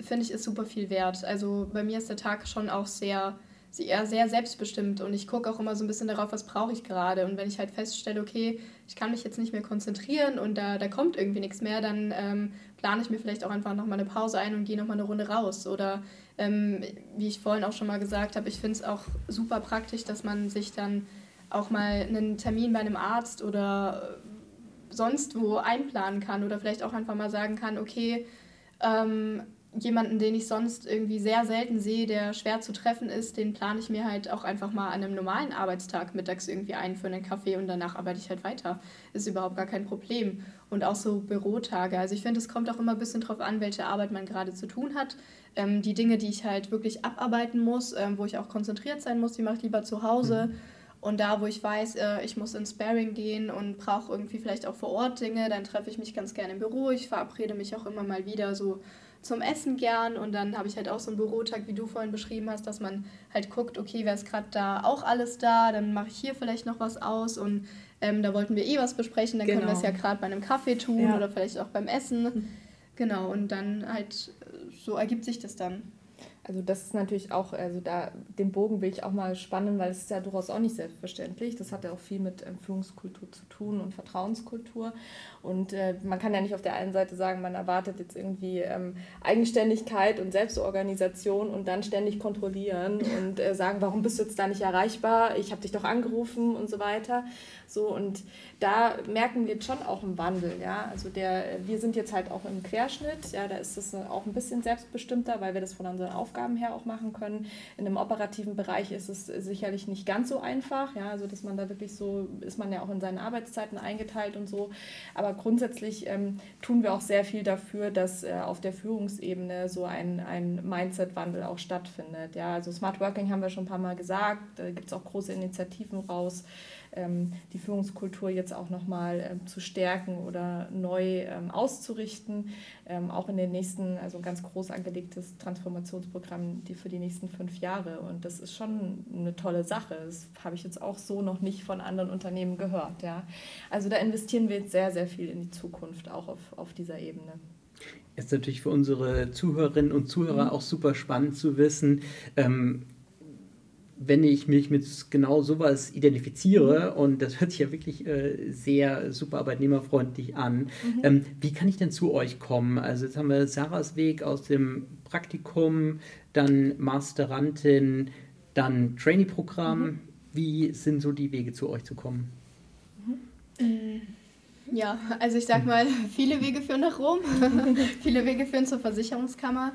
finde ich ist super viel wert. Also bei mir ist der Tag schon auch sehr sie eher sehr selbstbestimmt und ich gucke auch immer so ein bisschen darauf, was brauche ich gerade. Und wenn ich halt feststelle, okay, ich kann mich jetzt nicht mehr konzentrieren und da, da kommt irgendwie nichts mehr, dann ähm, plane ich mir vielleicht auch einfach nochmal eine Pause ein und gehe nochmal eine Runde raus. Oder ähm, wie ich vorhin auch schon mal gesagt habe, ich finde es auch super praktisch, dass man sich dann auch mal einen Termin bei einem Arzt oder sonst wo einplanen kann oder vielleicht auch einfach mal sagen kann, okay, ähm, jemanden, den ich sonst irgendwie sehr selten sehe, der schwer zu treffen ist, den plane ich mir halt auch einfach mal an einem normalen Arbeitstag mittags irgendwie ein für einen Kaffee und danach arbeite ich halt weiter. Ist überhaupt gar kein Problem. Und auch so Bürotage. Also ich finde, es kommt auch immer ein bisschen drauf an, welche Arbeit man gerade zu tun hat. Ähm, die Dinge, die ich halt wirklich abarbeiten muss, ähm, wo ich auch konzentriert sein muss, die mache ich lieber zu Hause. Mhm. Und da, wo ich weiß, äh, ich muss ins Sparring gehen und brauche irgendwie vielleicht auch vor Ort Dinge, dann treffe ich mich ganz gerne im Büro. Ich verabrede mich auch immer mal wieder so zum Essen gern und dann habe ich halt auch so einen Bürotag, wie du vorhin beschrieben hast, dass man halt guckt, okay, wer ist gerade da auch alles da, dann mache ich hier vielleicht noch was aus und ähm, da wollten wir eh was besprechen, dann genau. können wir es ja gerade bei einem Kaffee tun ja. oder vielleicht auch beim Essen. Mhm. Genau, und dann halt so ergibt sich das dann. Also das ist natürlich auch, also da den Bogen will ich auch mal spannen, weil es ist ja durchaus auch nicht selbstverständlich. Das hat ja auch viel mit ähm, Führungskultur zu tun und Vertrauenskultur. Und äh, man kann ja nicht auf der einen Seite sagen, man erwartet jetzt irgendwie ähm, Eigenständigkeit und Selbstorganisation und dann ständig kontrollieren und äh, sagen, warum bist du jetzt da nicht erreichbar? Ich habe dich doch angerufen und so weiter. So, und da merken wir jetzt schon auch einen Wandel. Ja? Also der, wir sind jetzt halt auch im Querschnitt, ja, da ist es auch ein bisschen selbstbestimmter, weil wir das von unseren Aufgaben her auch machen können. In einem operativen Bereich ist es sicherlich nicht ganz so einfach, ja, also dass man da wirklich so, ist man ja auch in seinen Arbeitszeiten eingeteilt und so. Aber grundsätzlich ähm, tun wir auch sehr viel dafür, dass äh, auf der Führungsebene so ein, ein Mindset-Wandel auch stattfindet. Ja, also Smart Working haben wir schon ein paar Mal gesagt, da gibt es auch große Initiativen raus die Führungskultur jetzt auch nochmal ähm, zu stärken oder neu ähm, auszurichten. Ähm, auch in den nächsten, also ein ganz groß angelegtes Transformationsprogramm die für die nächsten fünf Jahre. Und das ist schon eine tolle Sache. Das habe ich jetzt auch so noch nicht von anderen Unternehmen gehört. Ja. Also da investieren wir jetzt sehr, sehr viel in die Zukunft, auch auf, auf dieser Ebene ist natürlich für unsere Zuhörerinnen und Zuhörer mhm. auch super spannend zu wissen, ähm, wenn ich mich mit genau sowas identifiziere, mhm. und das hört sich ja wirklich äh, sehr super arbeitnehmerfreundlich an, mhm. ähm, wie kann ich denn zu euch kommen? Also jetzt haben wir Sarahs Weg aus dem Praktikum, dann Masterantin, dann Trainee-Programm. Mhm. Wie sind so die Wege zu euch zu kommen? Mhm. Ja, also ich sag mal, viele Wege führen nach Rom, viele Wege führen zur Versicherungskammer.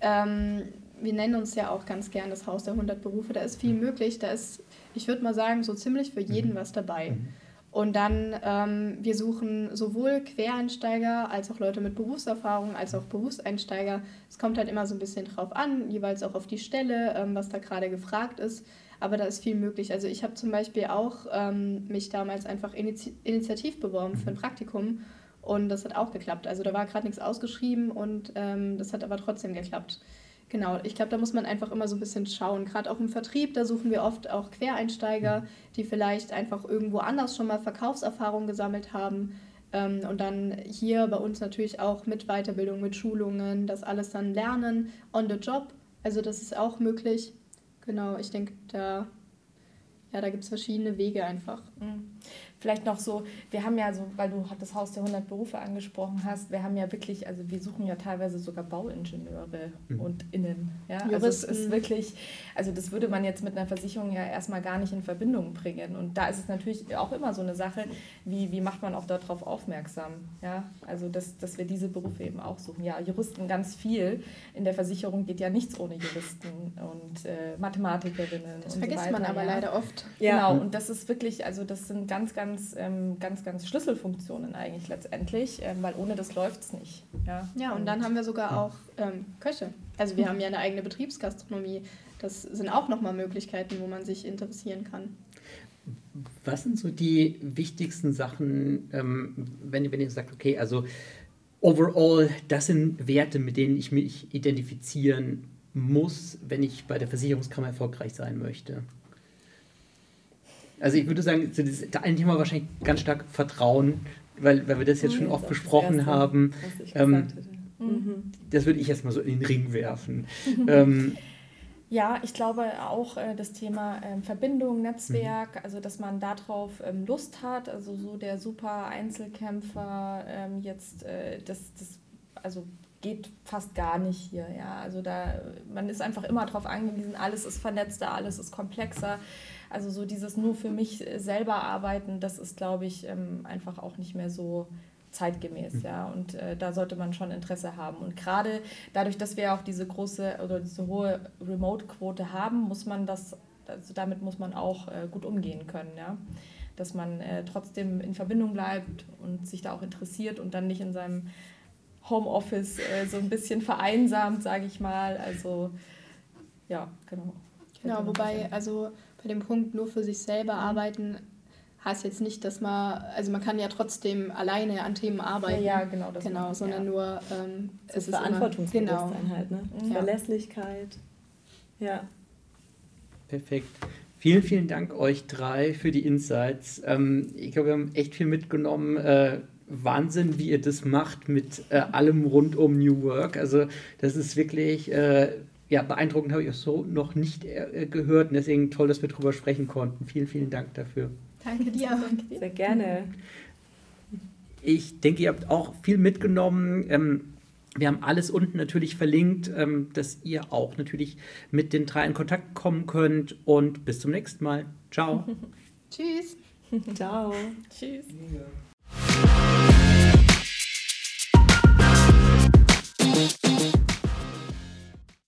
Ähm, wir nennen uns ja auch ganz gern das Haus der 100 Berufe. Da ist viel mhm. möglich. Da ist, ich würde mal sagen, so ziemlich für jeden mhm. was dabei. Mhm. Und dann, ähm, wir suchen sowohl Quereinsteiger als auch Leute mit Berufserfahrung, als auch Berufseinsteiger. Es kommt halt immer so ein bisschen drauf an, jeweils auch auf die Stelle, ähm, was da gerade gefragt ist. Aber da ist viel möglich. Also ich habe zum Beispiel auch ähm, mich damals einfach initi initiativ beworben für ein Praktikum und das hat auch geklappt. Also da war gerade nichts ausgeschrieben und ähm, das hat aber trotzdem geklappt. Genau, ich glaube, da muss man einfach immer so ein bisschen schauen. Gerade auch im Vertrieb, da suchen wir oft auch Quereinsteiger, die vielleicht einfach irgendwo anders schon mal Verkaufserfahrung gesammelt haben. Ähm, und dann hier bei uns natürlich auch mit Weiterbildung, mit Schulungen, das alles dann lernen on the job. Also das ist auch möglich. Genau, ich denke, da, ja, da gibt es verschiedene Wege einfach. Mhm. Vielleicht noch so, wir haben ja so, weil du das Haus der 100 Berufe angesprochen hast, wir haben ja wirklich, also wir suchen ja teilweise sogar Bauingenieure mhm. und Innen. Ja? Also es ist wirklich, also das würde man jetzt mit einer Versicherung ja erstmal gar nicht in Verbindung bringen. Und da ist es natürlich auch immer so eine Sache, wie, wie macht man auch darauf aufmerksam? Ja? Also dass, dass wir diese Berufe eben auch suchen. Ja, Juristen ganz viel. In der Versicherung geht ja nichts ohne Juristen und äh, Mathematikerinnen. Das vergisst so man aber ja. leider oft. Ja, genau, und das ist wirklich, also das sind ganz, ganz ganz, ähm, ganz, ganz Schlüsselfunktionen eigentlich letztendlich, ähm, weil ohne das läuft es nicht. Ja, ja und, und dann haben wir sogar auch ähm, Köche. Also wir haben ja eine eigene Betriebsgastronomie. Das sind auch nochmal Möglichkeiten, wo man sich interessieren kann. was sind so die wichtigsten Sachen, ähm, wenn, wenn ihr sagt, okay, also overall, das sind Werte, mit denen ich mich identifizieren muss, wenn ich bei der Versicherungskammer erfolgreich sein möchte? Also ich würde sagen, das ist ein Thema wahrscheinlich ganz stark Vertrauen, weil, weil wir das jetzt schon mhm. oft besprochen erste, haben. Ähm, mhm. Das würde ich erstmal so in den Ring werfen. ähm, ja, ich glaube auch äh, das Thema ähm, Verbindung, Netzwerk, mhm. also dass man darauf ähm, Lust hat, also so der super Einzelkämpfer ähm, jetzt, äh, das, das, also geht fast gar nicht hier, ja, also da, man ist einfach immer darauf angewiesen, alles ist vernetzter, alles ist komplexer, also so dieses nur für mich selber arbeiten, das ist, glaube ich, ähm, einfach auch nicht mehr so zeitgemäß, mhm. ja. Und äh, da sollte man schon Interesse haben. Und gerade dadurch, dass wir auch diese große oder diese hohe Remote-Quote haben, muss man das, also damit muss man auch äh, gut umgehen können, ja. Dass man äh, trotzdem in Verbindung bleibt und sich da auch interessiert und dann nicht in seinem Homeoffice äh, so ein bisschen vereinsamt, sage ich mal. Also ja, genau. Genau, wobei, also bei dem Punkt nur für sich selber mhm. arbeiten heißt jetzt nicht, dass man, also man kann ja trotzdem alleine an Themen arbeiten. Ja, ja genau. Das genau, sondern ja. nur ähm, es ist Verantwortungsbewusstsein genau. halt, ne? Mhm. Verlässlichkeit. Ja. Perfekt. Vielen, vielen Dank euch drei für die Insights. Ähm, ich glaube, wir haben echt viel mitgenommen. Äh, Wahnsinn, wie ihr das macht mit äh, allem rund um New Work. Also das ist wirklich äh, ja, beeindruckend, habe ich auch so noch nicht äh, gehört. Und deswegen toll, dass wir darüber sprechen konnten. Vielen, vielen Dank dafür. Danke dir. Danke. Sehr gerne. Ich denke, ihr habt auch viel mitgenommen. Ähm, wir haben alles unten natürlich verlinkt, ähm, dass ihr auch natürlich mit den drei in Kontakt kommen könnt. Und bis zum nächsten Mal. Ciao. Tschüss. Ciao. Tschüss.